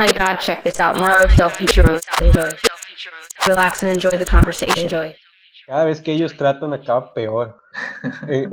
my god, check this out. More Churros. Enjoy. Relax and enjoy the conversation. Enjoy. Cada vez que ellos tratan acaba peor. Eh,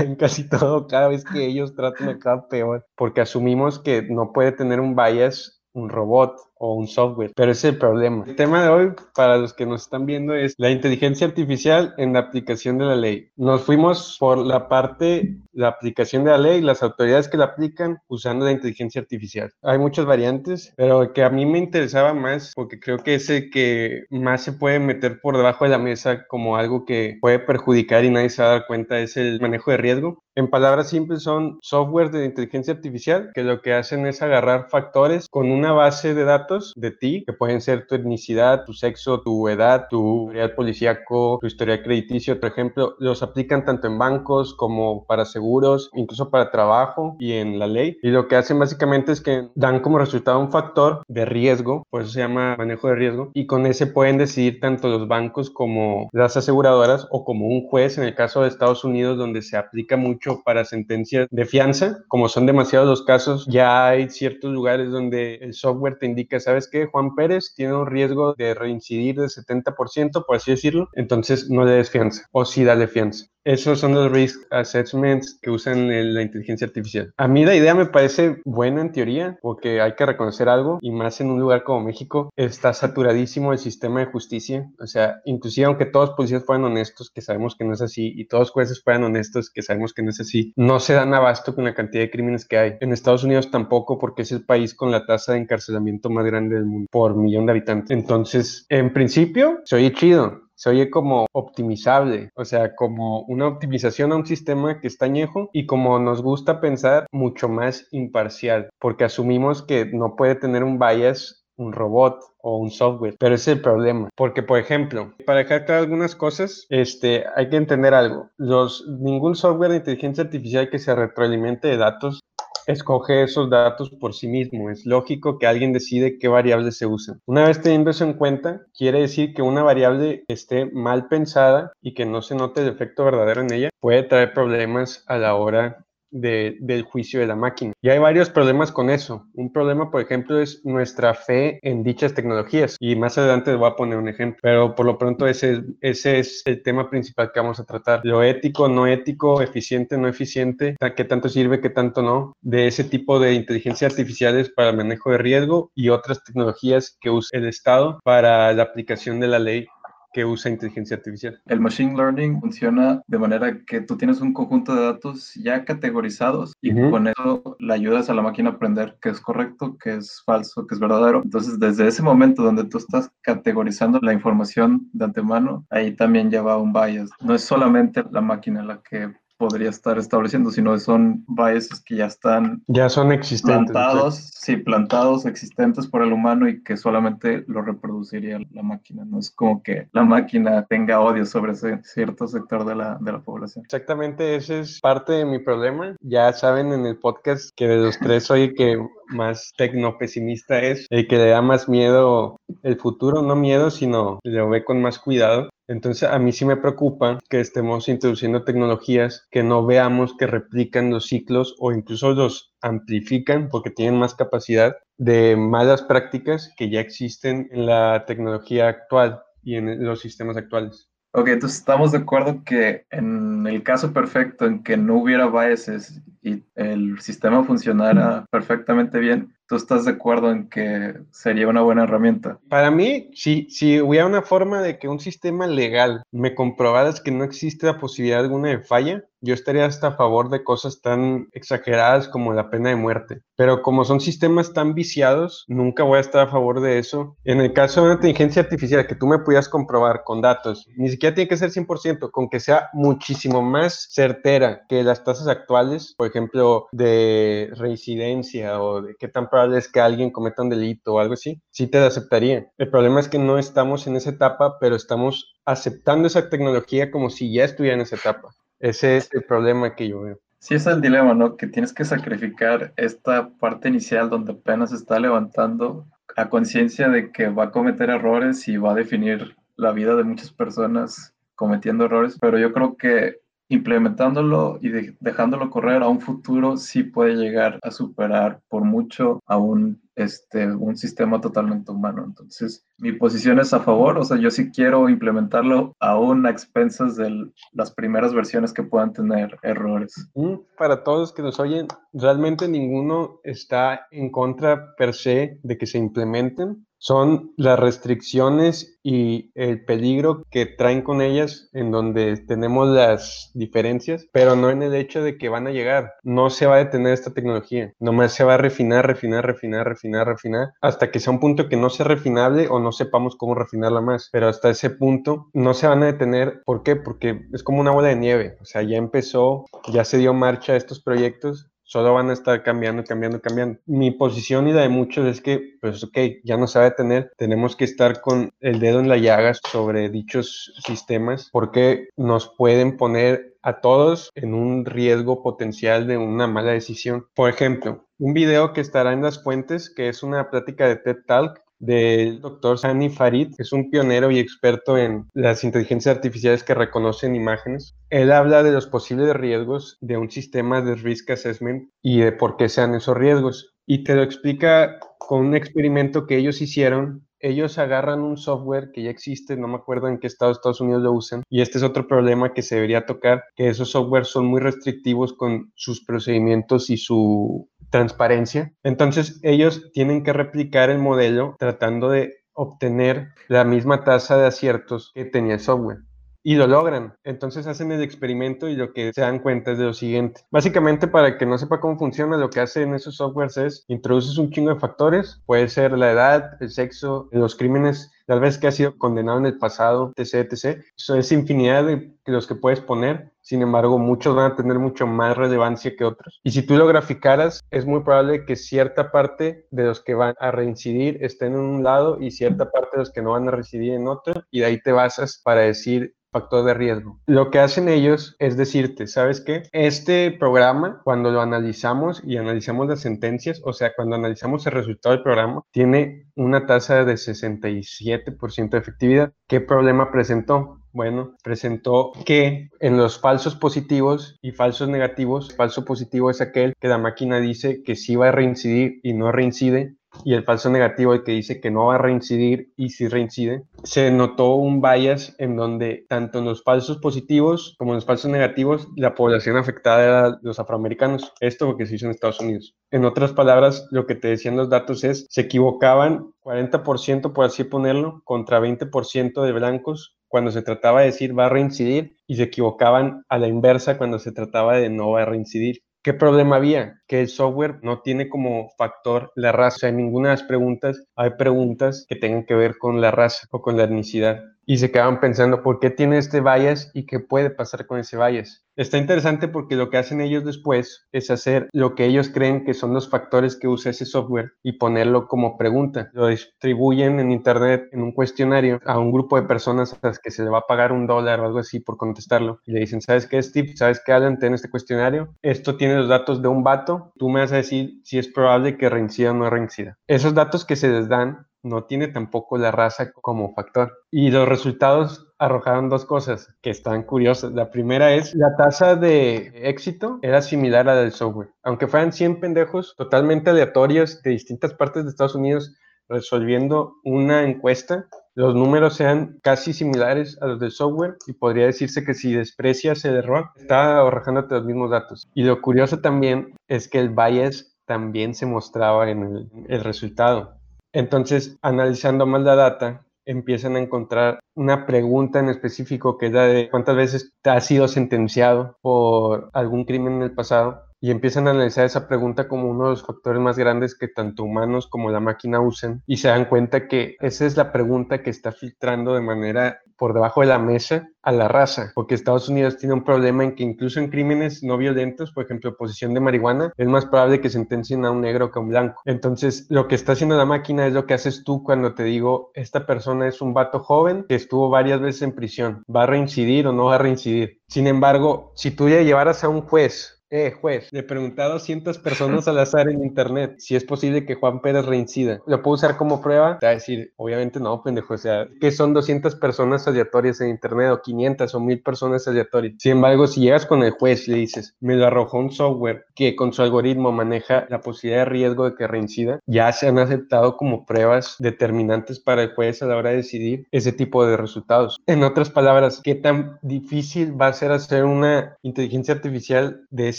en casi todo, cada vez que ellos tratan acaba peor. Porque asumimos que no puede tener un bias un robot o un software, pero ese es el problema. El tema de hoy, para los que nos están viendo, es la inteligencia artificial en la aplicación de la ley. Nos fuimos por la parte, la aplicación de la ley, las autoridades que la aplican usando la inteligencia artificial. Hay muchas variantes, pero que a mí me interesaba más, porque creo que es el que más se puede meter por debajo de la mesa como algo que puede perjudicar y nadie se va a dar cuenta, es el manejo de riesgo. En palabras simples son software de inteligencia artificial que lo que hacen es agarrar factores con una base de datos de ti, que pueden ser tu etnicidad, tu sexo, tu edad, tu historial policíaco, tu historial crediticio, por ejemplo, los aplican tanto en bancos como para seguros, incluso para trabajo y en la ley. Y lo que hacen básicamente es que dan como resultado un factor de riesgo, por eso se llama manejo de riesgo, y con ese pueden decidir tanto los bancos como las aseguradoras o como un juez en el caso de Estados Unidos donde se aplica mucho para sentencias de fianza, como son demasiados los casos, ya hay ciertos lugares donde el software te indica ¿sabes qué? Juan Pérez tiene un riesgo de reincidir del 70%, por así decirlo, entonces no le des fianza o sí dale fianza. Esos son los risk assessments que usan la inteligencia artificial. A mí la idea me parece buena en teoría, porque hay que reconocer algo, y más en un lugar como México, está saturadísimo el sistema de justicia. O sea, inclusive aunque todos policías fueran honestos, que sabemos que no es así, y todos jueces fueran honestos, que sabemos que no es así, no se dan abasto con la cantidad de crímenes que hay. En Estados Unidos tampoco, porque es el país con la tasa de encarcelamiento más grande del mundo por millón de habitantes. Entonces, en principio, soy chido se oye como optimizable, o sea, como una optimización a un sistema que está añejo y como nos gusta pensar mucho más imparcial, porque asumimos que no puede tener un bias un robot o un software, pero ese es el problema, porque por ejemplo, para dejar claro algunas cosas, este, hay que entender algo, los, ningún software de inteligencia artificial que se retroalimente de datos escoge esos datos por sí mismo. Es lógico que alguien decide qué variables se usan. Una vez teniendo eso en cuenta, quiere decir que una variable esté mal pensada y que no se note el efecto verdadero en ella puede traer problemas a la hora del juicio de la máquina. Y hay varios problemas con eso. Un problema, por ejemplo, es nuestra fe en dichas tecnologías. Y más adelante les voy a poner un ejemplo. Pero por lo pronto ese, ese es el tema principal que vamos a tratar. Lo ético, no ético, eficiente, no eficiente, qué tanto sirve, qué tanto no, de ese tipo de inteligencia artificiales para el manejo de riesgo y otras tecnologías que usa el Estado para la aplicación de la ley que usa inteligencia artificial. El machine learning funciona de manera que tú tienes un conjunto de datos ya categorizados y con eso le ayudas a la máquina a aprender qué es correcto, qué es falso, qué es verdadero. Entonces, desde ese momento donde tú estás categorizando la información de antemano, ahí también ya va un bias. No es solamente la máquina la que podría estar estableciendo, sino son biases que ya están ya son existentes, plantados, sí, plantados, existentes por el humano y que solamente lo reproduciría la máquina. No es como que la máquina tenga odio sobre ese cierto sector de la, de la población. Exactamente, ese es parte de mi problema. Ya saben en el podcast que de los tres soy el que más tecnopesimista es, el que le da más miedo el futuro, no miedo, sino lo ve con más cuidado. Entonces, a mí sí me preocupa que estemos introduciendo tecnologías que no veamos que replican los ciclos o incluso los amplifican porque tienen más capacidad de malas prácticas que ya existen en la tecnología actual y en los sistemas actuales. Ok, entonces estamos de acuerdo que en el caso perfecto en que no hubiera biases y el sistema funcionara perfectamente bien, ¿tú estás de acuerdo en que sería una buena herramienta? Para mí, si, si hubiera una forma de que un sistema legal me comprobara que no existe la posibilidad alguna de falla, yo estaría hasta a favor de cosas tan exageradas como la pena de muerte. Pero como son sistemas tan viciados, nunca voy a estar a favor de eso. En el caso de una inteligencia artificial que tú me pudieras comprobar con datos, ni siquiera tiene que ser 100%, con que sea muchísimo más certera que las tasas actuales, por ejemplo, de reincidencia o de qué tan probable es que alguien cometa un delito o algo así, sí te lo aceptaría. El problema es que no estamos en esa etapa, pero estamos aceptando esa tecnología como si ya estuviera en esa etapa. Ese es el problema que yo veo. Sí, es el dilema, ¿no? Que tienes que sacrificar esta parte inicial donde apenas está levantando a conciencia de que va a cometer errores y va a definir la vida de muchas personas cometiendo errores, pero yo creo que implementándolo y dejándolo correr a un futuro sí puede llegar a superar por mucho a un, este, un sistema totalmente humano. Entonces, mi posición es a favor, o sea, yo sí quiero implementarlo aún a expensas de las primeras versiones que puedan tener errores. Para todos que nos oyen, realmente ninguno está en contra per se de que se implementen son las restricciones y el peligro que traen con ellas en donde tenemos las diferencias, pero no en el hecho de que van a llegar. No se va a detener esta tecnología, nomás se va a refinar, refinar, refinar, refinar, refinar, hasta que sea un punto que no sea refinable o no sepamos cómo refinarla más. Pero hasta ese punto no se van a detener. ¿Por qué? Porque es como una bola de nieve. O sea, ya empezó, ya se dio marcha a estos proyectos solo van a estar cambiando, cambiando, cambiando. Mi posición y la de muchos es que, pues, ok, ya no se va a tenemos que estar con el dedo en la llaga sobre dichos sistemas porque nos pueden poner a todos en un riesgo potencial de una mala decisión. Por ejemplo, un video que estará en las fuentes, que es una plática de TED Talk, del doctor Sani Farid, que es un pionero y experto en las inteligencias artificiales que reconocen imágenes. Él habla de los posibles riesgos de un sistema de risk assessment y de por qué sean esos riesgos. Y te lo explica con un experimento que ellos hicieron ellos agarran un software que ya existe, no me acuerdo en qué estado de Estados Unidos lo usan, y este es otro problema que se debería tocar, que esos softwares son muy restrictivos con sus procedimientos y su transparencia. Entonces ellos tienen que replicar el modelo tratando de obtener la misma tasa de aciertos que tenía el software. Y lo logran. Entonces hacen el experimento y lo que se dan cuenta es de lo siguiente. Básicamente, para que no sepa cómo funciona, lo que hacen esos softwares es introduces un chingo de factores. Puede ser la edad, el sexo, los crímenes tal vez que ha sido condenado en el pasado, etc, etc. Eso es infinidad de los que puedes poner. Sin embargo, muchos van a tener mucho más relevancia que otros. Y si tú lo graficaras, es muy probable que cierta parte de los que van a reincidir estén en un lado y cierta parte de los que no van a reincidir en otro. Y de ahí te basas para decir factor de riesgo. Lo que hacen ellos es decirte, ¿sabes qué? Este programa, cuando lo analizamos y analizamos las sentencias, o sea, cuando analizamos el resultado del programa, tiene una tasa de 67% de efectividad. ¿Qué problema presentó? Bueno, presentó que en los falsos positivos y falsos negativos, falso positivo es aquel que la máquina dice que sí va a reincidir y no reincide, y el falso negativo, el que dice que no va a reincidir y si reincide, se notó un bias en donde tanto en los falsos positivos como en los falsos negativos la población afectada era los afroamericanos. Esto porque se hizo en Estados Unidos. En otras palabras, lo que te decían los datos es, se equivocaban 40% por así ponerlo, contra 20% de blancos cuando se trataba de decir va a reincidir y se equivocaban a la inversa cuando se trataba de no va a reincidir. ¿Qué problema había? Que el software no tiene como factor la raza. En ninguna de las preguntas hay preguntas que tengan que ver con la raza o con la etnicidad y se quedaban pensando por qué tiene este bias y qué puede pasar con ese bias. Está interesante porque lo que hacen ellos después es hacer lo que ellos creen que son los factores que usa ese software y ponerlo como pregunta. Lo distribuyen en internet en un cuestionario a un grupo de personas a las que se le va a pagar un dólar o algo así por contestarlo. Y le dicen, ¿sabes qué, Steve? ¿Sabes qué, Alan? en este cuestionario. Esto tiene los datos de un vato. Tú me vas a decir si es probable que reincida o no reincida. Esos datos que se les dan no tiene tampoco la raza como factor. Y los resultados arrojaron dos cosas que están curiosas. La primera es la tasa de éxito era similar a la del software. Aunque fueran 100 pendejos totalmente aleatorios de distintas partes de Estados Unidos resolviendo una encuesta, los números sean casi similares a los del software y podría decirse que si desprecias el error, está arrojándote los mismos datos. Y lo curioso también es que el bias también se mostraba en el, el resultado. Entonces, analizando más la data, empiezan a encontrar una pregunta en específico que es la de cuántas veces te has sido sentenciado por algún crimen en el pasado y empiezan a analizar esa pregunta como uno de los factores más grandes que tanto humanos como la máquina usen y se dan cuenta que esa es la pregunta que está filtrando de manera por debajo de la mesa a la raza, porque Estados Unidos tiene un problema en que incluso en crímenes no violentos, por ejemplo, posesión de marihuana, es más probable que sentencien a un negro que a un blanco. Entonces, lo que está haciendo la máquina es lo que haces tú cuando te digo, esta persona es un vato joven que estuvo varias veces en prisión, ¿va a reincidir o no va a reincidir? Sin embargo, si tú ya llevaras a un juez eh, juez, le pregunté a 200 personas al azar en internet si es posible que Juan Pérez reincida. ¿Lo puedo usar como prueba? Te va a decir, obviamente no, pendejo. O sea, que son 200 personas aleatorias en internet o 500 o 1000 personas aleatorias. Sin embargo, si llegas con el juez y le dices, me lo arrojó un software que con su algoritmo maneja la posibilidad de riesgo de que reincida, ya se han aceptado como pruebas determinantes para el juez a la hora de decidir ese tipo de resultados. En otras palabras, ¿qué tan difícil va a ser hacer una inteligencia artificial de ese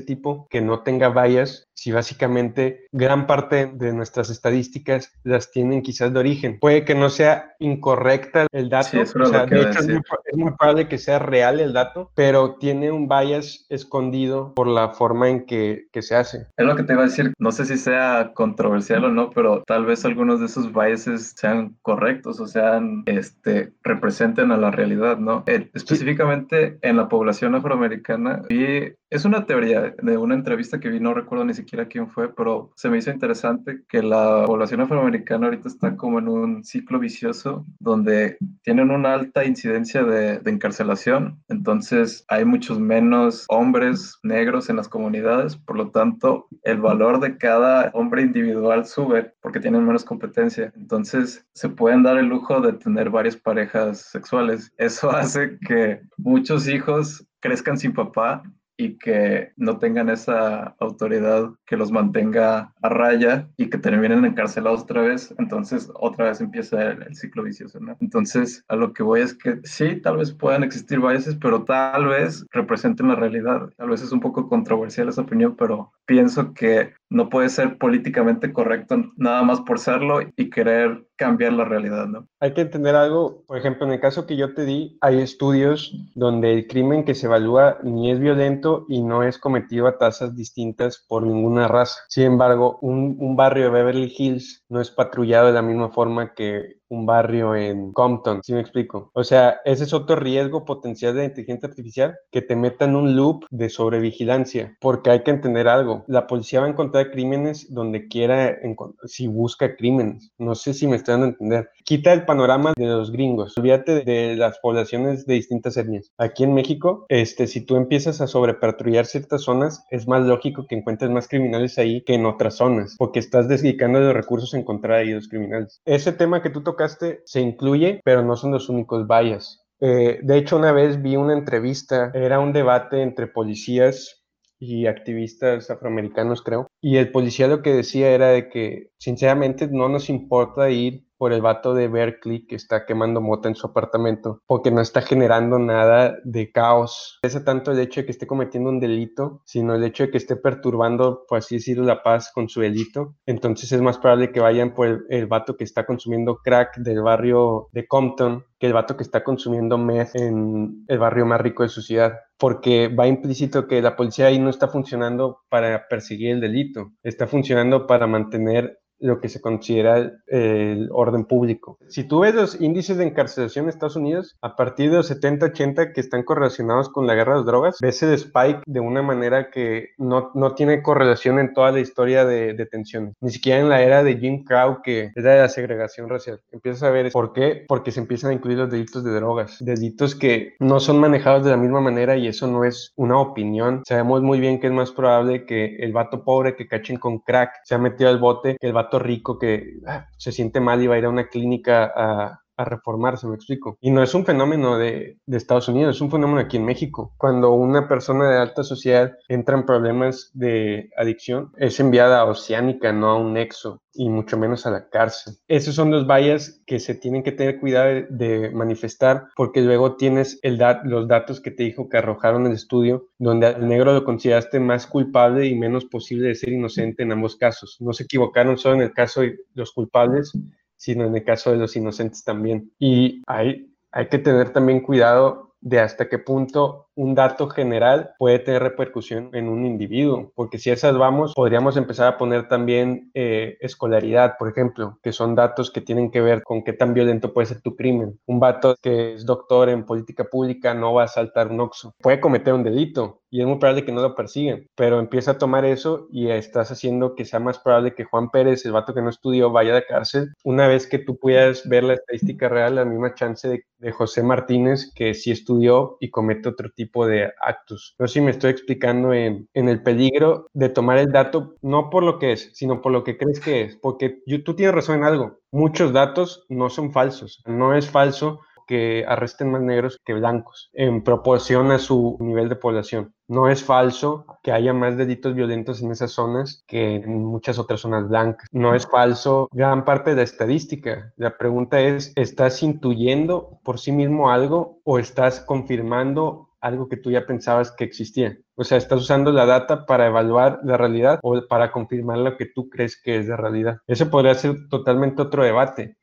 tipo que no tenga vallas si básicamente gran parte de nuestras estadísticas las tienen quizás de origen. Puede que no sea incorrecta el dato, o sea, de hecho es muy, probable que sea real el dato, pero tiene un bias escondido por la forma en que, que, se hace. Es lo que te iba a decir, no sé si sea controversial o no, pero tal vez algunos de esos biases sean correctos o sean, este, representen a la realidad, ¿no? Eh, específicamente en la población afroamericana, y es una teoría de una entrevista que vi, no recuerdo ni siquiera quién fue, pero se me hizo interesante que la población afroamericana ahorita está como en un ciclo vicioso donde tienen una alta incidencia de, encarcelación, entonces hay muchos menos hombres negros en las comunidades, por lo tanto el valor de cada hombre individual sube porque tienen menos competencia, entonces se pueden dar el lujo de tener varias parejas sexuales. Eso hace que muchos hijos crezcan sin papá y que no tengan esa autoridad que los mantenga a raya y que terminen encarcelados otra vez, entonces otra vez empieza el, ciclo vicioso. Entonces, a lo que voy es que sí, tal vez puedan existir biases, pero tal vez representen la realidad. Tal vez es un poco controversial esa opinión, pero pienso que no puede ser políticamente correcto nada más por serlo y querer cambiar la realidad, ¿no? Hay que entender algo, por ejemplo, en el caso que yo te di, hay estudios donde el crimen que se evalúa ni es violento y no es cometido a tasas distintas por ninguna raza. Sin embargo, un, un barrio de Beverly Hills no es patrullado de la misma forma que un barrio en Compton, si me explico? O sea, ese es otro riesgo potencial de inteligencia artificial, que te meta en un loop de sobrevigilancia, porque hay que entender algo, la policía va a encontrar crímenes donde quiera, si busca crímenes, no sé si me están dando a entender. Quita el panorama de los gringos, olvídate de las poblaciones de distintas etnias. Aquí en México, este, si tú empiezas a sobrepatrullar ciertas zonas, es más lógico que encuentres más criminales ahí que en otras zonas, porque estás dedicando los recursos a encontrar ahí los criminales. Ese tema que tú tocas se incluye, pero no son los únicos bias. Eh, de hecho, una vez vi una entrevista, era un debate entre policías y activistas afroamericanos, creo, y el policía lo que decía era de que, sinceramente, no nos importa ir por el vato de Berkeley que está quemando mota en su apartamento, porque no está generando nada de caos. Es tanto el hecho de que esté cometiendo un delito, sino el hecho de que esté perturbando, por así decirlo, la paz con su delito. Entonces es más probable que vayan por el, el vato que está consumiendo crack del barrio de Compton que el vato que está consumiendo meth en el barrio más rico de su ciudad porque va implícito que la policía ahí no está funcionando para perseguir el delito, está funcionando para mantener lo que se considera el orden público. Si tú ves los índices de encarcelación en Estados Unidos, a partir de los 70-80 que están correlacionados con la guerra de las drogas, ves el spike de una manera que no, no tiene correlación en toda la historia de detenciones, ni siquiera en la era de Jim Crow, que era de la segregación racial. Empiezas a ver por qué, porque se empiezan a incluir los delitos de drogas, delitos que no son manejados de la misma manera y eso no es una opinión. Sabemos muy bien que es más probable que el vato pobre que cachen con crack se ha metido al bote que el vato rico que ah, se siente mal y va a ir a una clínica a, a reformarse, me explico. Y no es un fenómeno de, de, Estados Unidos, es un fenómeno aquí en México. Cuando una persona de alta sociedad entra en problemas de adicción, es enviada a Oceánica, no a un nexo, y mucho menos a la cárcel. Esos son los vallas que se tienen que tener cuidado de, manifestar, porque luego tienes el los datos que te dijo que arrojaron el estudio, donde al negro lo consideraste más culpable y menos posible de ser inocente en ambos casos. No se equivocaron solo en el caso de los culpables, sino en el caso de los inocentes también. Y hay, hay que tener también cuidado de hasta qué punto un dato general puede tener repercusión en un individuo, porque si esas vamos, podríamos empezar a poner también eh, escolaridad, por ejemplo, que son datos que tienen que ver con qué tan violento puede ser tu crimen. Un vato que es doctor en política pública no va a saltar un oxo, puede cometer un delito y es muy probable que no lo persiguen, pero empieza a tomar eso y estás haciendo que sea más probable que Juan Pérez, el vato que no estudió, vaya a la cárcel, una vez que tú puedas ver la estadística real, la misma chance de, de José Martínez, que sí estudió y comete otro tipo tipo de actos. No sé si me estoy explicando en, en, el peligro de tomar el dato no por lo que es, sino por lo que crees que es, porque yo, tú tienes razón en algo, muchos datos no son falsos, no es falso que arresten más negros que blancos en proporción a su nivel de población. No es falso que haya más delitos violentos en esas zonas que en muchas otras zonas blancas. No es falso gran parte de la estadística. La pregunta es, ¿estás intuyendo por sí mismo algo o estás confirmando algo que tú ya pensabas que existía? O sea, estás usando la data para evaluar la realidad o para confirmar lo que tú crees que es de realidad. Eso podría ser totalmente otro debate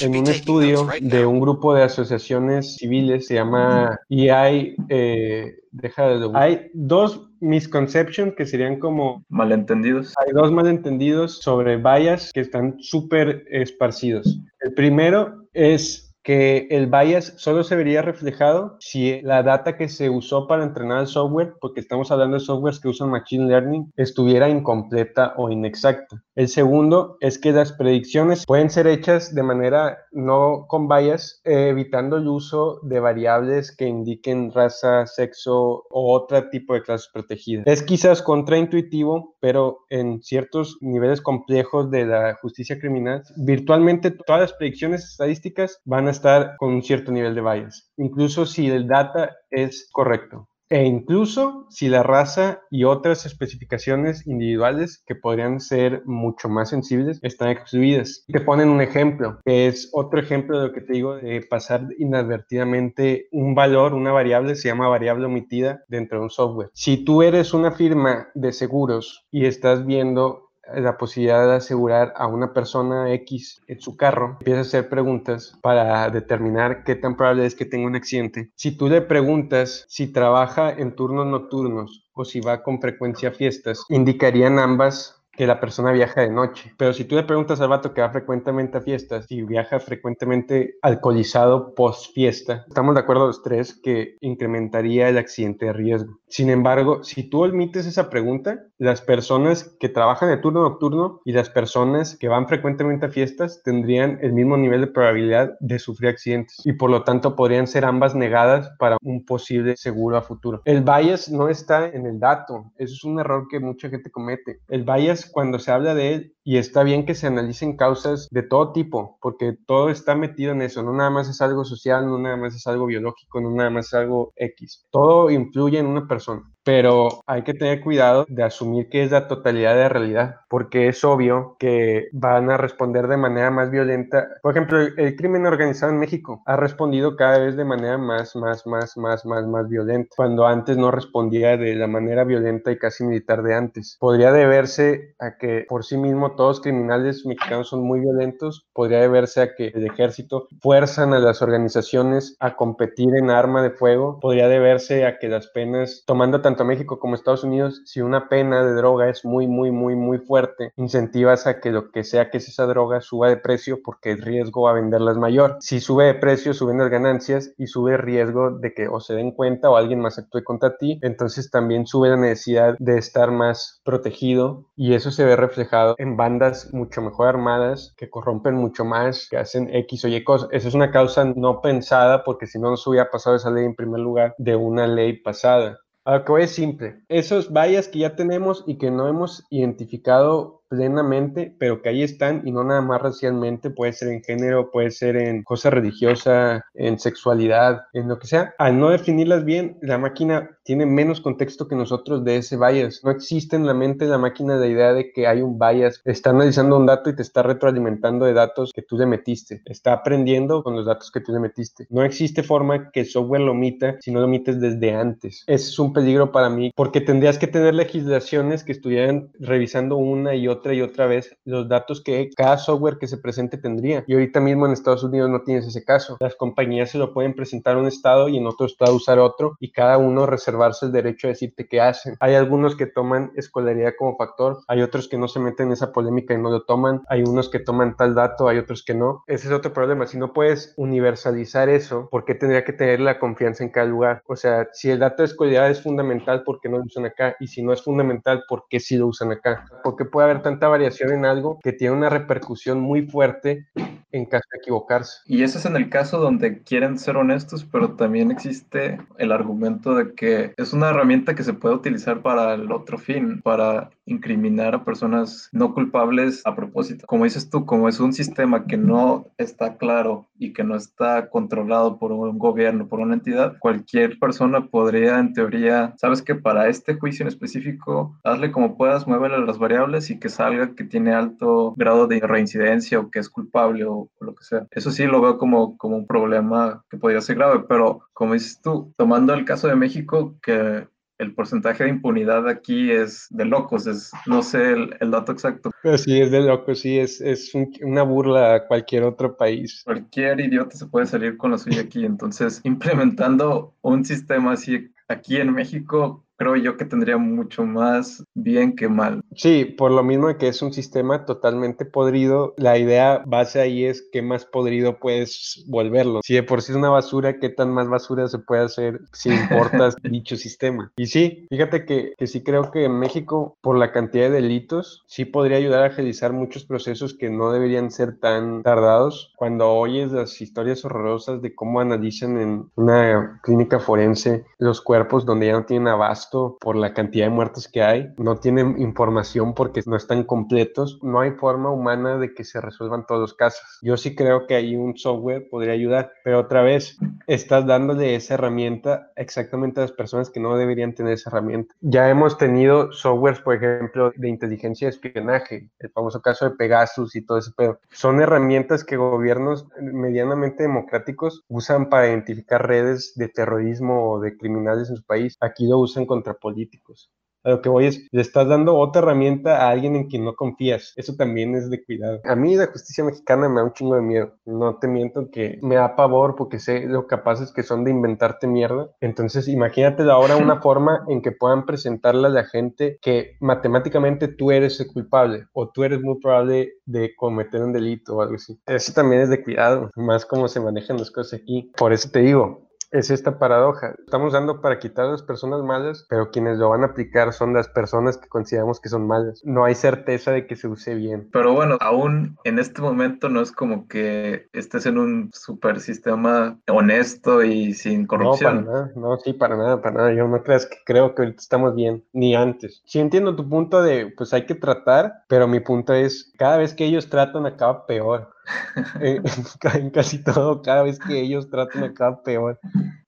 en un estudio de un grupo de asociaciones civiles, se llama y hay, eh, deja de, hay dos misconceptions que serían como malentendidos. Hay dos malentendidos sobre vallas que están súper esparcidos. El primero es que el bias solo se vería reflejado si la data que se usó para entrenar el software, porque estamos hablando de softwares que usan Machine Learning, estuviera incompleta o inexacta. El segundo es que las predicciones pueden ser hechas de manera no con bias, evitando el uso de variables que indiquen raza, sexo o otro tipo de clases protegidas. Es quizás contraintuitivo, pero en ciertos niveles complejos de la justicia criminal, virtualmente todas las predicciones estadísticas van a estar con un cierto nivel de bias, incluso si el data es correcto. E incluso si la raza y otras especificaciones individuales que podrían ser mucho más sensibles están excluidas. Te ponen un ejemplo, que es otro ejemplo de lo que te digo de pasar inadvertidamente un valor, una variable, se llama variable omitida dentro de un software. Si tú eres una firma de seguros y estás viendo la posibilidad de asegurar a una persona X en su carro, empieza a hacer preguntas para determinar qué tan probable es que tenga un accidente. Si tú le preguntas si trabaja en turnos nocturnos o si va con frecuencia a fiestas, indicarían ambas que la persona viaja de noche. Pero si tú le preguntas al vato que va frecuentemente a fiestas y viaja frecuentemente alcoholizado post fiesta, estamos de acuerdo los tres que incrementaría el accidente de riesgo. Sin embargo, si tú omites esa pregunta, las personas que trabajan de turno nocturno y las personas que van frecuentemente a fiestas tendrían el mismo nivel de probabilidad de sufrir accidentes y por lo tanto podrían ser ambas negadas para un posible seguro a futuro. El bias no está en el dato, eso es un error que mucha gente comete. El bias cuando se habla de él y está bien que se analicen causas de todo tipo, porque todo está metido en eso, no nada más es algo social, no nada más es algo biológico, no nada más es algo X. Todo influye en una persona, pero hay que tener cuidado de asumir que es la totalidad de la realidad, porque es obvio que van a responder de manera más violenta. Por ejemplo, el, crimen organizado en México ha respondido cada vez de manera más, más, más, más, más, más violenta, cuando antes no respondía de la manera violenta y casi militar de antes. Podría deberse a que por sí mismo todos criminales mexicanos son muy violentos, podría deberse a que el ejército fuerzan a las organizaciones a competir en arma de fuego, podría deberse a que las penas, tomando tanto México como Estados Unidos, si una pena de droga es muy, muy, muy, muy fuerte, incentivas a que lo que sea que es esa droga suba de precio porque el riesgo a venderla es mayor. Si sube de precio, suben las ganancias y sube el riesgo de que o se den cuenta o alguien más actúe contra ti, entonces también sube la necesidad de estar más protegido y eso se ve reflejado en bandas mucho mejor armadas, que corrompen mucho más, que hacen X o Y cosas. Esa es una causa no pensada porque si no nos hubiera pasado esa ley en primer lugar de una ley pasada. Ahora que es simple, esos vallas que ya tenemos y que no hemos identificado plenamente, pero que ahí están y no nada más racialmente, puede ser en género, puede ser en cosa religiosa, en sexualidad, en lo que sea. Al no definirlas bien, la máquina tiene menos contexto que nosotros de ese bias. No existe en la mente de la máquina la idea de que hay un bias. Está analizando un dato y te está retroalimentando de datos que tú le metiste. Está aprendiendo con los datos que tú le metiste. No existe forma que el software lo omita si no lo omites desde antes. Ese es un peligro para mí porque tendrías que tener legislaciones que estuvieran revisando una y otra y otra vez los datos que cada software que se presente tendría. Y ahorita mismo en Estados Unidos no tienes ese caso. Las compañías se lo pueden presentar a un estado y en otro estado usar otro y cada uno reservarse el derecho a decirte qué hacen. Hay algunos que toman escolaridad como factor, hay otros que no se meten en esa polémica y no lo toman, hay unos que toman tal dato, hay otros que no. Ese es otro problema. Si no puedes universalizar eso, ¿por qué tendría que tener la confianza en cada lugar? O sea, si el dato de escolaridad es fundamental, ¿por qué no lo usan acá? Y si no es fundamental, ¿por qué sí lo usan acá? Porque puede haber tanta variación en algo que tiene una repercusión muy fuerte en caso de equivocarse. Y eso es en el caso donde quieren ser honestos, pero también existe el argumento de que es una herramienta que se puede utilizar para el otro fin, para incriminar a personas no culpables a propósito. Como dices tú, como es un sistema que no está claro y que no está controlado por un gobierno, por una entidad, cualquier persona podría en teoría, sabes que para este juicio en específico, hazle como puedas, muévele las variables y que salga que tiene alto grado de reincidencia o que es culpable o, lo que sea. Eso sí lo veo como, como un problema que podría ser grave, pero como dices tú, tomando el caso de México, que el porcentaje de impunidad aquí es de locos, es, no sé el, dato exacto. Pero sí, es de locos, sí, es, es una burla a cualquier otro país. Cualquier idiota se puede salir con la suya aquí, entonces implementando un sistema así aquí en México creo yo que tendría mucho más bien que mal. Sí, por lo mismo de que es un sistema totalmente podrido, la idea base ahí es qué más podrido puedes volverlo. Si de por sí es una basura, qué tan más basura se puede hacer si importas dicho sistema. Y sí, fíjate que, que sí creo que en México, por la cantidad de delitos, sí podría ayudar a agilizar muchos procesos que no deberían ser tan tardados. Cuando oyes las historias horrorosas de cómo analizan en una clínica forense los cuerpos donde ya no tienen abasto, por la cantidad de muertos que hay, no tienen información porque no están completos, no hay forma humana de que se resuelvan todos los casos. Yo sí creo que ahí un software podría ayudar, pero otra vez, estás dándole esa herramienta exactamente a las personas que no deberían tener esa herramienta. Ya hemos tenido softwares, por ejemplo, de inteligencia de espionaje, el famoso caso de Pegasus y todo ese pedo. Son herramientas que gobiernos medianamente democráticos usan para identificar redes de terrorismo o de criminales en su país. Aquí lo usan con contra políticos. A lo que voy es, le estás dando otra herramienta a alguien en quien no confías. Eso también es de cuidado. A mí la justicia mexicana me da un chingo de miedo. No te miento que me da pavor porque sé lo capaces que son de inventarte mierda. Entonces, imagínate ahora una forma en que puedan presentarle a la gente que matemáticamente tú eres el culpable o tú eres muy probable de cometer un delito o algo así. Eso también es de cuidado, más cómo se manejan las cosas aquí. Por eso te digo, es esta paradoja. Estamos dando para quitar a las personas malas, pero quienes lo van a aplicar son las personas que consideramos que son malas. No hay certeza de que se use bien. Pero bueno, aún en este momento no es como que estés en un super sistema honesto y sin corrupción. No, para nada. No, sí, para nada, para nada. Yo no creas que creo que ahorita estamos bien, ni antes. Sí entiendo tu punto de, pues hay que tratar, pero mi punto es, cada vez que ellos tratan acaba peor. en, casi todo, cada vez que ellos tratan acá peor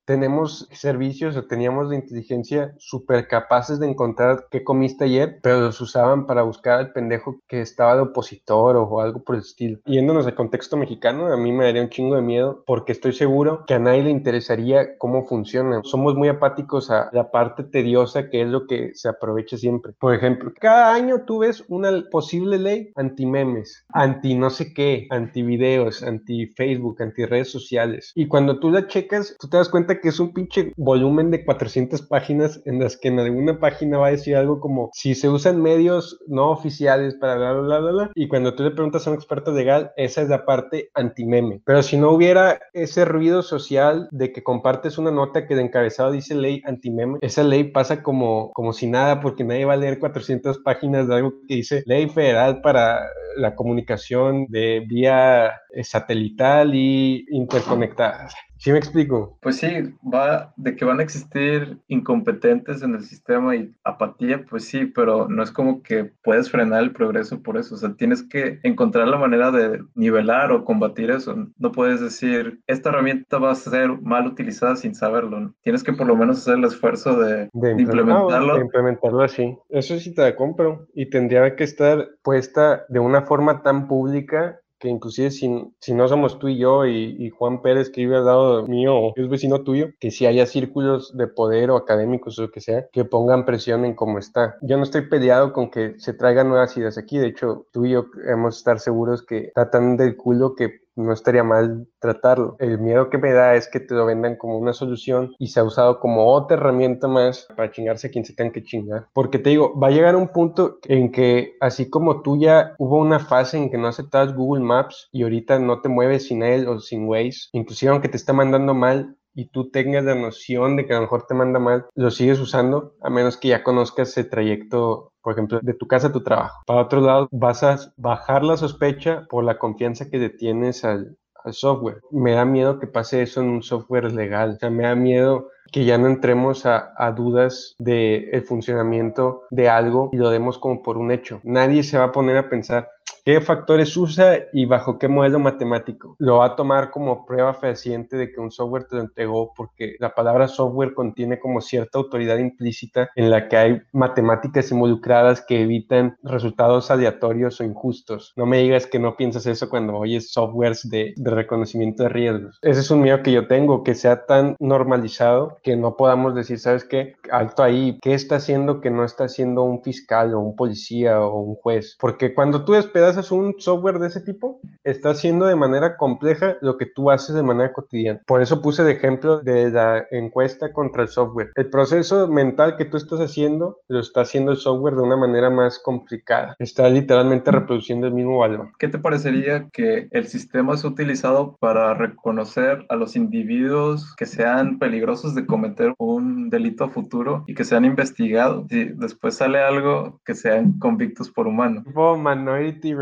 tenemos servicios o teníamos de inteligencia súper capaces de encontrar qué comiste ayer, pero los usaban para buscar al pendejo que estaba de opositor o algo por el estilo. Yéndonos al contexto mexicano, a mí me daría un chingo de miedo porque estoy seguro que a nadie le interesaría cómo funciona. Somos muy apáticos a la parte tediosa que es lo que se aprovecha siempre. Por ejemplo, cada año tú ves una posible ley anti memes, anti no sé qué, anti videos, anti Facebook, anti redes sociales. Y cuando tú la checas, tú te das cuenta que es un pinche volumen de 400 páginas en las que en alguna página va a decir algo como si se usan medios no oficiales para bla, bla, bla, bla, y cuando tú le preguntas a un experto legal, esa es la parte anti-meme. Pero si no hubiera ese ruido social de que compartes una nota que de encabezado dice ley anti-meme, esa ley pasa como, como si nada porque nadie va a leer 400 páginas de algo que dice ley federal para la comunicación de vía satelital y interconectada. ¿Sí me explico? Pues sí, va de que van a existir incompetentes en el sistema y apatía, pues sí, pero no es como que puedes frenar el progreso por eso. O sea, tienes que encontrar la manera de nivelar o combatir eso. No puedes decir, esta herramienta va a ser mal utilizada sin saberlo. Tienes que por lo menos hacer el esfuerzo de, implementarlo. De implementarlo así. Eso sí te la compro. Y tendría que estar puesta de una forma tan pública que inclusive si, si no somos tú y yo y, Juan Pérez que vive al lado mío es vecino tuyo, que si haya círculos de poder o académicos o lo que sea, que pongan presión en cómo está. Yo no estoy peleado con que se traigan nuevas ideas aquí, de hecho tú y yo hemos estar seguros que tratan del culo que no estaría mal tratarlo. El miedo que me da es que te lo vendan como una solución y se ha usado como otra herramienta más para chingarse a quien se tenga que chingar. Porque te digo, va a llegar un punto en que así como tú ya hubo una fase en que no aceptabas Google Maps y ahorita no te mueves sin él o sin Waze, inclusive aunque te está mandando mal, y tú tengas la noción de que a lo mejor te manda mal, lo sigues usando a menos que ya conozcas el trayecto por ejemplo, de tu casa a tu trabajo. Para otro lado, vas a bajar la sospecha por la confianza que le tienes al, software. Me da miedo que pase eso en un software legal. O sea, me da miedo que ya no entremos a, dudas del el funcionamiento de algo y lo demos como por un hecho. Nadie se va a poner a pensar, qué factores usa y bajo qué modelo matemático. Lo va a tomar como prueba fehaciente de que un software te lo entregó porque la palabra software contiene como cierta autoridad implícita en la que hay matemáticas involucradas que evitan resultados aleatorios o injustos. No me digas que no piensas eso cuando oyes softwares de, de reconocimiento de riesgos. Ese es un miedo que yo tengo, que sea tan normalizado que no podamos decir, ¿sabes qué? Alto ahí, ¿qué está haciendo que no está haciendo un fiscal o un policía o un juez? Porque cuando tú despedas un software de ese tipo, está haciendo de manera compleja lo que tú haces de manera cotidiana. Por eso puse de ejemplo de la encuesta contra el software. El proceso mental que tú estás haciendo lo está haciendo el software de una manera más complicada. Está literalmente reproduciendo el mismo valor. ¿Qué te parecería que el sistema es utilizado para reconocer a los individuos que sean peligrosos de cometer un delito futuro y que sean investigados? Y después sale algo que sean convictos por humano. Tipo Minority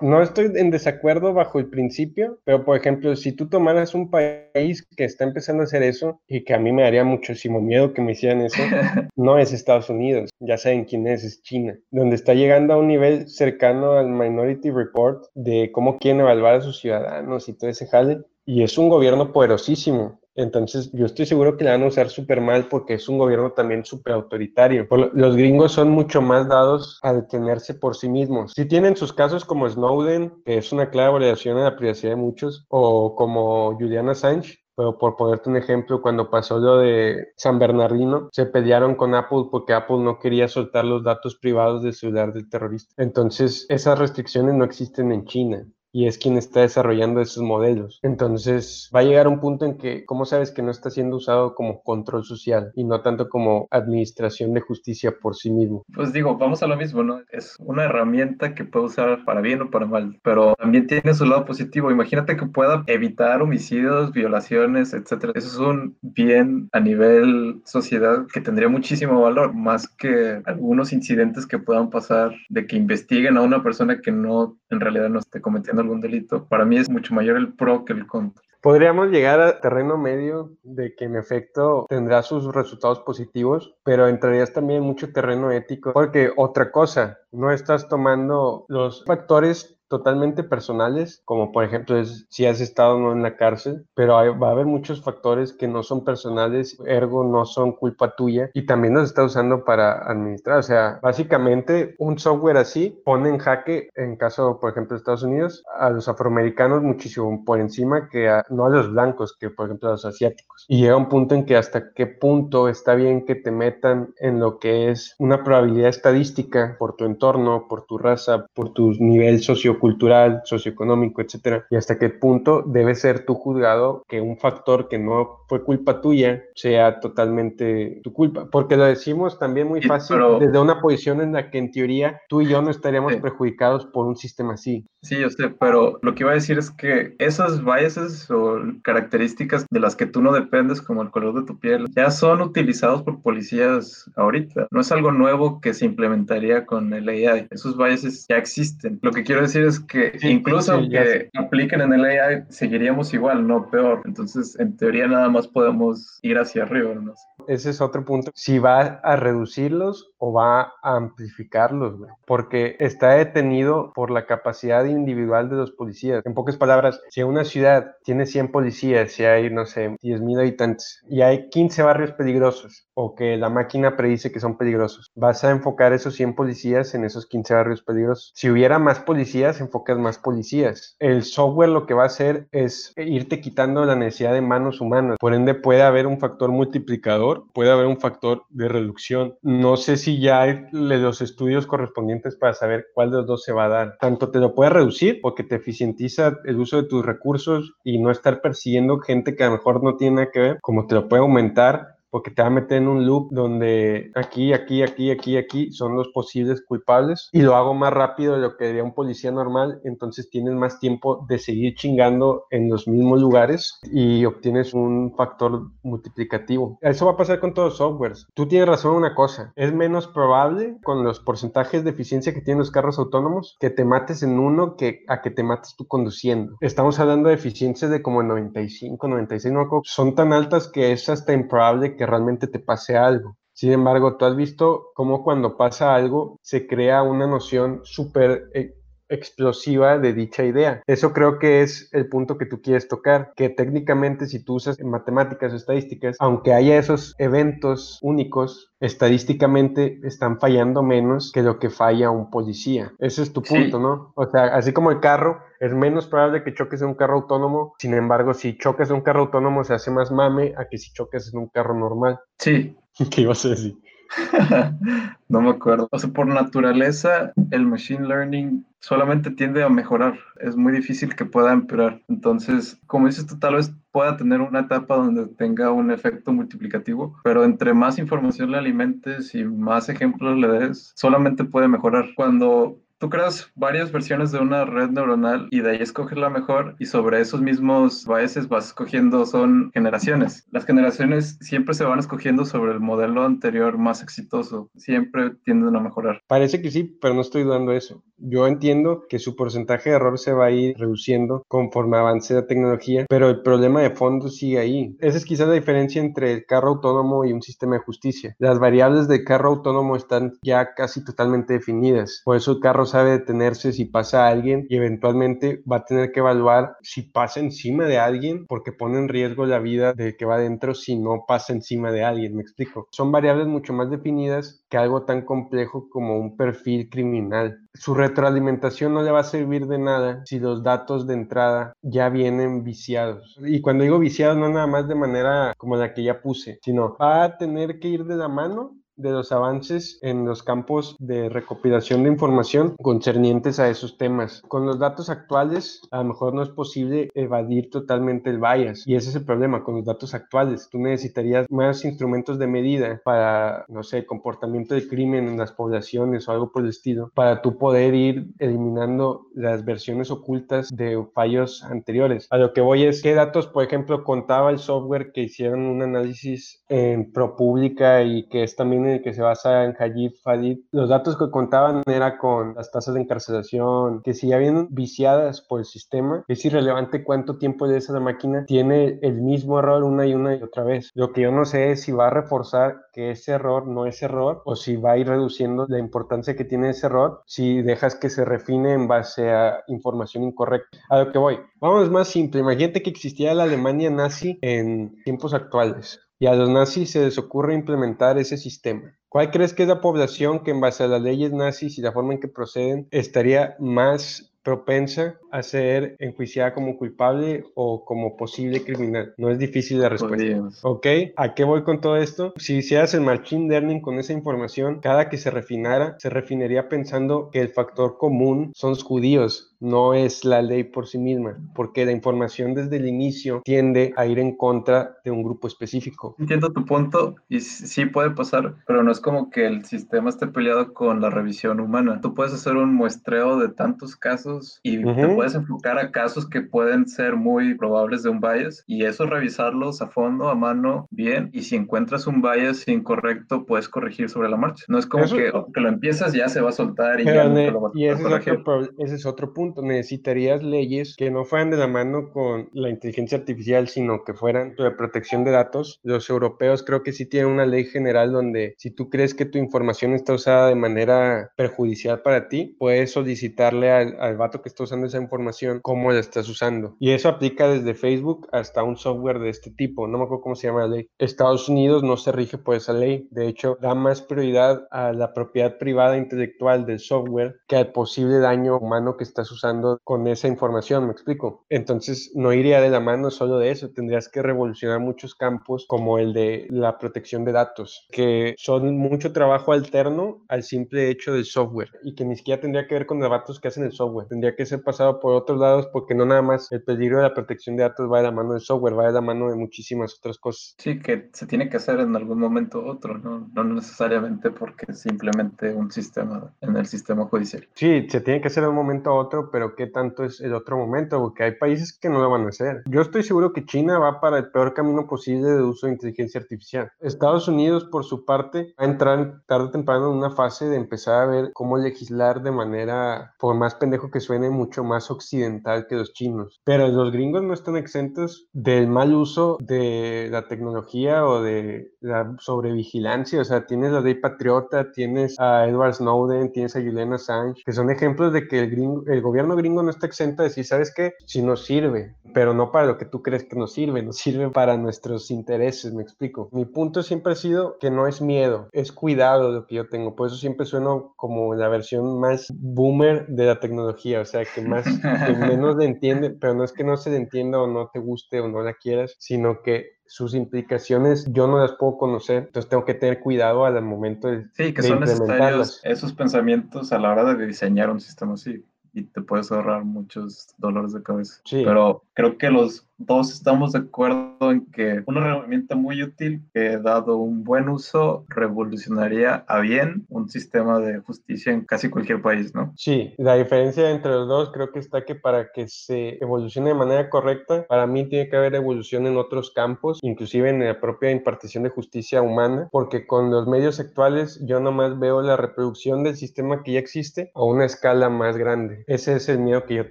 No estoy en desacuerdo bajo el principio, pero por ejemplo, si tú tomaras un país que está empezando a hacer eso y que a mí me daría muchísimo miedo que me hicieran eso, no es Estados Unidos, ya saben quién es, es China, donde está llegando a un nivel cercano al Minority Report de cómo quieren evaluar a sus ciudadanos y todo ese jale. Y es un gobierno poderosísimo. Entonces, yo estoy seguro que la van a usar súper mal porque es un gobierno también súper autoritario. Los gringos son mucho más dados a detenerse por sí mismos. Si tienen sus casos como Snowden, que es una clara violación a la privacidad de muchos, o como Julian Assange, pero por ponerte un ejemplo, cuando pasó lo de San Bernardino, se pelearon con Apple porque Apple no quería soltar los datos privados del celular del terrorista. Entonces, esas restricciones no existen en China y es quien está desarrollando esos modelos. Entonces va a llegar un punto en que, ¿cómo sabes que no está siendo usado como control social y no tanto como administración de justicia por sí mismo? Pues digo, vamos a lo mismo, ¿no? Es una herramienta que puede usar para bien o para mal, pero también tiene su lado positivo. Imagínate que pueda evitar homicidios, violaciones, etcétera. Eso es un bien a nivel sociedad que tendría muchísimo valor, más que algunos incidentes que puedan pasar de que investiguen a una persona que no, en realidad no esté cometiendo algún delito, para mí es mucho mayor el pro que el contra. Podríamos llegar a terreno medio de que en efecto tendrá sus resultados positivos, pero entrarías también mucho terreno ético, porque otra cosa, no estás tomando los factores totalmente personales, como por ejemplo es si has estado o no en la cárcel, pero va a haber muchos factores que no son personales, ergo no son culpa tuya y también los está usando para administrar. O sea, básicamente un software así pone en jaque, en caso por ejemplo de Estados Unidos, a los afroamericanos muchísimo por encima que no a los blancos, que por ejemplo a los asiáticos. Y llega un punto en que hasta qué punto está bien que te metan en lo que es una probabilidad estadística por tu entorno, por tu raza, por tu nivel socio cultural, socioeconómico, etcétera, y hasta qué punto debe ser tu juzgado que un factor que no fue culpa tuya sea totalmente tu culpa, porque lo decimos también muy fácil desde una posición en la que en teoría tú y yo no estaríamos perjudicados por un sistema así. Sí, yo sé, pero lo que iba a decir es que esas biases o características de las que tú no dependes, como el color de tu piel, ya son utilizados por policías ahorita. No es algo nuevo que se implementaría con el AI. Esos biases ya existen. Lo que quiero decir es que incluso que apliquen en el AI, seguiríamos igual, no peor. Entonces, en teoría, nada más podemos ir hacia arriba. ¿no? Ese es otro punto. Si va a reducirlos o va a amplificarlos, porque está detenido por la capacidad individual de los policías. En pocas palabras, si una ciudad tiene 100 policías, si hay, no sé, 10.000 habitantes y hay 15 barrios peligrosos o que la máquina predice que son peligrosos, vas a enfocar esos 100 policías en esos 15 barrios peligrosos. Si hubiera más policías, enfocas más policías. El software lo que va a hacer es irte quitando la necesidad de manos humanas. Por ende, puede haber un factor multiplicador, puede haber un factor de reducción. No sé si ya hay los estudios correspondientes para saber cuál de los dos se va a dar. Tanto te lo puede reducir porque te eficientiza el uso de tus recursos y no estar persiguiendo gente que a lo mejor no tiene nada que ver, como te lo puede aumentar porque te va a meter en un loop donde aquí, aquí, aquí, aquí, aquí son los posibles culpables y lo hago más rápido de lo que haría un policía normal, entonces tienes más tiempo de seguir chingando en los mismos lugares y obtienes un factor multiplicativo. Eso va a pasar con todos los softwares. Tú tienes razón en una cosa, es menos probable con los porcentajes de eficiencia que tienen los carros autónomos que te mates en uno que a que te mates tú conduciendo. Estamos hablando de eficiencias de como 95, 96, no son tan altas que es hasta improbable que realmente te pase algo. Sin embargo, tú has visto cómo cuando pasa algo se crea una noción súper eh, explosiva de dicha idea. Eso creo que es el punto que tú quieres tocar, que técnicamente si tú usas matemáticas o estadísticas, aunque haya esos eventos únicos, estadísticamente están fallando menos que lo que falla un policía. Ese es tu punto, ¿no? O sea, así como el carro, es menos probable que choques en un carro autónomo, sin embargo, si choques en un carro autónomo se hace más mame a que si choques en un carro normal. Sí. ¿Qué ibas a decir? no me acuerdo. O sea, por naturaleza, el machine learning solamente tiende a mejorar. Es muy difícil que pueda empeorar. Entonces, como dices tú, tal vez pueda tener una etapa donde tenga un efecto multiplicativo, pero entre más información le alimentes y más ejemplos le des, solamente puede mejorar. Cuando Tú creas varias versiones de una red neuronal y de ahí escoges la mejor y sobre esos mismos biases vas escogiendo, son generaciones. Las generaciones siempre se van escogiendo sobre el modelo anterior más exitoso, siempre tienden a mejorar. Parece que sí, pero no estoy dudando eso. Yo entiendo que su porcentaje de error se va a ir reduciendo conforme avance la tecnología, pero el problema de fondo sigue ahí. Esa es quizás la diferencia entre el carro autónomo y un sistema de justicia. Las variables del carro autónomo están ya casi totalmente definidas. Por eso el carro sabe detenerse si pasa a alguien y eventualmente va a tener que evaluar si pasa encima de alguien porque pone en riesgo la vida del que va adentro si no pasa encima de alguien, me explico. Son variables mucho más definidas que algo tan complejo como un perfil criminal. Su retroalimentación no le va a servir de nada si los datos de entrada ya vienen viciados. Y cuando digo viciados no nada más de manera como la que ya puse, sino va a tener que ir de la mano de los avances en los campos de recopilación de información concernientes a esos temas. Con los datos actuales, a lo mejor no es posible evadir totalmente el bias y ese es el problema con los datos actuales. Tú necesitarías más instrumentos de medida para, no sé, comportamiento de crimen en las poblaciones o algo por el estilo, para tú poder ir eliminando las versiones ocultas de fallos anteriores. A lo que voy es qué datos, por ejemplo, contaba el software que hicieron un análisis en ProPublica y que es también que se basa en Hajib Fadid, los datos que contaban era con las tasas de encarcelación, que si ya vienen viciadas por el sistema, es irrelevante cuánto tiempo le des a la máquina, tiene el mismo error una y una y otra vez. Lo que yo no sé es si va a reforzar que ese error no es error o si va a ir reduciendo la importancia que tiene ese error si dejas que se refine en base a información incorrecta. A lo que voy, vamos más simple, imagínate que existía la Alemania nazi en tiempos actuales y a los nazis se les ocurre implementar ese sistema. ¿Cuál crees que es la población que en base a las leyes nazis y la forma en que proceden estaría más propensa a ser enjuiciada como culpable o como posible criminal. No es difícil la respuesta. ¿Ok? ¿A qué voy con todo esto? Si hicieras el machine learning con esa información, cada que se refinara, se refinaría pensando que el factor común son los judíos, no es la ley por sí misma, porque la información desde el inicio tiende a ir en contra de un grupo específico. Entiendo tu punto y sí puede pasar, pero no es como que el sistema esté peleado con la revisión humana. Tú puedes hacer un muestreo de tantos casos y te puedes enfocar a casos que pueden ser muy probables de un bias y eso revisarlos a fondo, a mano, bien. Y si encuentras un bias incorrecto, puedes corregir sobre la marcha. No es como que, que, lo empiezas ya se va a soltar y ya no lo vas y ese Es otro, ese es otro punto. Necesitarías leyes que no fueran de la mano con la inteligencia artificial, sino que fueran de protección de datos. Los europeos creo que sí tienen una ley general donde si tú crees que tu información está usada de manera perjudicial para ti, puedes solicitarle al, al vato que está usando esa información cómo la estás usando. Y eso aplica desde Facebook hasta un software de este tipo. No me acuerdo cómo se llama la ley. Estados Unidos no se rige por esa ley. De hecho, da más prioridad a la propiedad privada intelectual del software que al posible daño humano que estás usando con esa información, me explico. Entonces, no iría de la mano solo de eso, tendrías que revolucionar muchos campos como el de la protección de datos, que son mucho trabajo alterno al simple hecho del software y que ni siquiera tendría que ver con los datos que hacen el software, tendría que ser pasado por otros lados porque no nada más el peligro de la protección de datos va de la mano del software, va de la mano de muchísimas otras cosas. Sí, que se tiene que hacer en algún momento otro, ¿no? No necesariamente porque simplemente un sistema en el sistema judicial. Sí, se tiene que hacer de un momento a otro, pero ¿qué tanto es el otro momento? Porque hay países que no lo van a hacer. Yo estoy seguro que China va para el peor camino posible de uso de inteligencia artificial. Estados Unidos, por su parte, va a entrar tarde o temprano en una fase de empezar a ver cómo legislar de manera, por más pendejo que suene, mucho más occidental que los chinos. Pero los gringos no están exentos del mal uso de la tecnología o de la sobrevigilancia. O sea, tienes la ley patriota, tienes a Edward Snowden, tienes a Julian Assange, que son ejemplos de que el, gringo, el gobierno gringo no está exento de decir, ¿sabes qué? Si nos sirve, pero no para lo que tú crees que nos sirve, nos sirve para nuestros intereses, me explico. Mi punto siempre ha sido que no es miedo, es cuidado lo que yo tengo. Por eso siempre sueno como la versión más boomer de la tecnología, o sea, que más, que menos le entiende, pero no es que no se le entienda o no te guste o no la quieras, sino que sus implicaciones yo no las puedo conocer, entonces tengo que tener cuidado al momento de, sí, que son necesarios esos pensamientos a la hora de diseñar un sistema así y te puedes ahorrar muchos dolores de cabeza. Sí. Pero creo que los todos estamos de acuerdo en que una herramienta muy útil que dado un buen uso revolucionaría a bien un sistema de justicia en casi cualquier país, ¿no? Sí, la diferencia entre los dos creo que está que para que se evolucione de manera correcta, para mí tiene que haber evolución en otros campos, inclusive en la propia impartición de justicia humana, porque con los medios actuales yo nomás veo la reproducción del sistema que ya existe a una escala más grande. Ese es el miedo que yo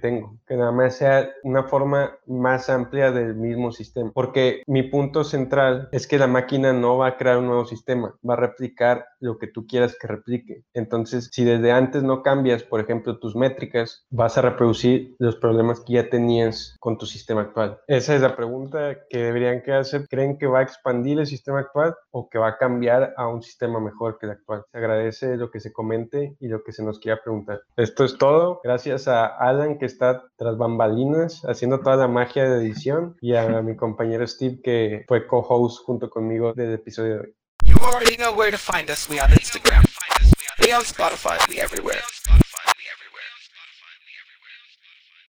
tengo, que nada más sea una forma más amplia del mismo sistema. Porque mi punto central es que la máquina no va a crear un nuevo sistema, va a replicar lo que tú quieras que replique. Entonces, si desde antes no cambias, por ejemplo, tus métricas, vas a reproducir los problemas que ya tenías con tu sistema actual. Esa es la pregunta que deberían que hacer. ¿Creen que va a expandir el sistema actual o que va a cambiar a un sistema mejor que el actual? Se agradece lo que se comente y lo que se nos quiera preguntar. Esto es todo. Gracias a Alan que está tras bambalinas haciendo toda magia de edición y a mi compañero Steve que fue co-host junto conmigo del episodio de hoy. You already know where to find us. We on Instagram. We on Spotify. We everywhere.